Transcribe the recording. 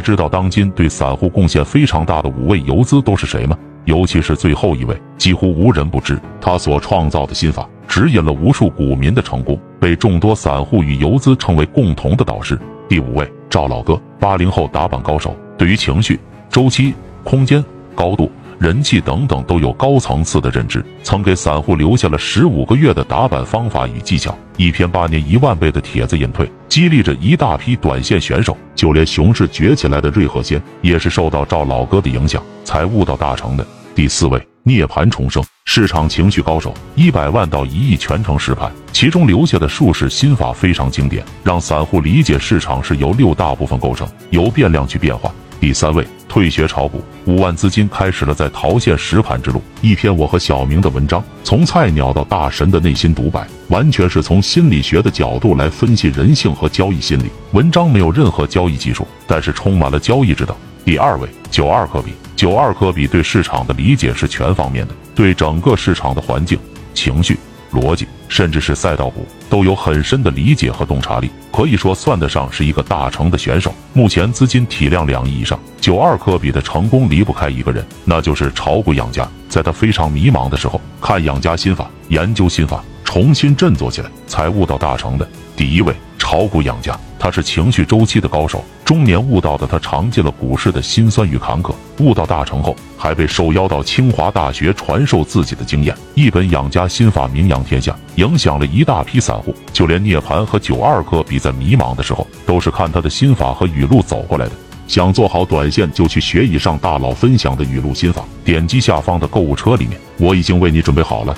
知道当今对散户贡献非常大的五位游资都是谁吗？尤其是最后一位，几乎无人不知。他所创造的心法，指引了无数股民的成功，被众多散户与游资称为共同的导师。第五位，赵老哥，八零后打板高手，对于情绪、周期、空间、高度。人气等等都有高层次的认知，曾给散户留下了十五个月的打板方法与技巧，一篇八年一万倍的帖子引退，激励着一大批短线选手。就连熊市崛起来的瑞鹤仙，也是受到赵老哥的影响才悟道大成的。第四位，涅槃重生，市场情绪高手，一百万到一亿全程实盘，其中留下的术士心法非常经典，让散户理解市场是由六大部分构成，由变量去变化。第三位，退学炒股，五万资金开始了在淘线实盘之路。一篇我和小明的文章，从菜鸟到大神的内心独白，完全是从心理学的角度来分析人性和交易心理。文章没有任何交易技术，但是充满了交易之道。第二位，九二科比，九二科比对市场的理解是全方面的，对整个市场的环境、情绪。逻辑，甚至是赛道股都有很深的理解和洞察力，可以说算得上是一个大成的选手。目前资金体量两亿以上，九二科比的成功离不开一个人，那就是炒股养家。在他非常迷茫的时候，看养家心法，研究心法，重新振作起来，才悟到大成的。第一位，炒股养家，他是情绪周期的高手。中年悟道的他，尝尽了股市的辛酸与坎坷。悟道大成后，还被受邀到清华大学传授自己的经验，一本养家心法名扬天下，影响了一大批散户。就连涅槃和九二哥比在迷茫的时候，都是看他的心法和语录走过来的。想做好短线，就去学以上大佬分享的语录心法。点击下方的购物车里面，我已经为你准备好了。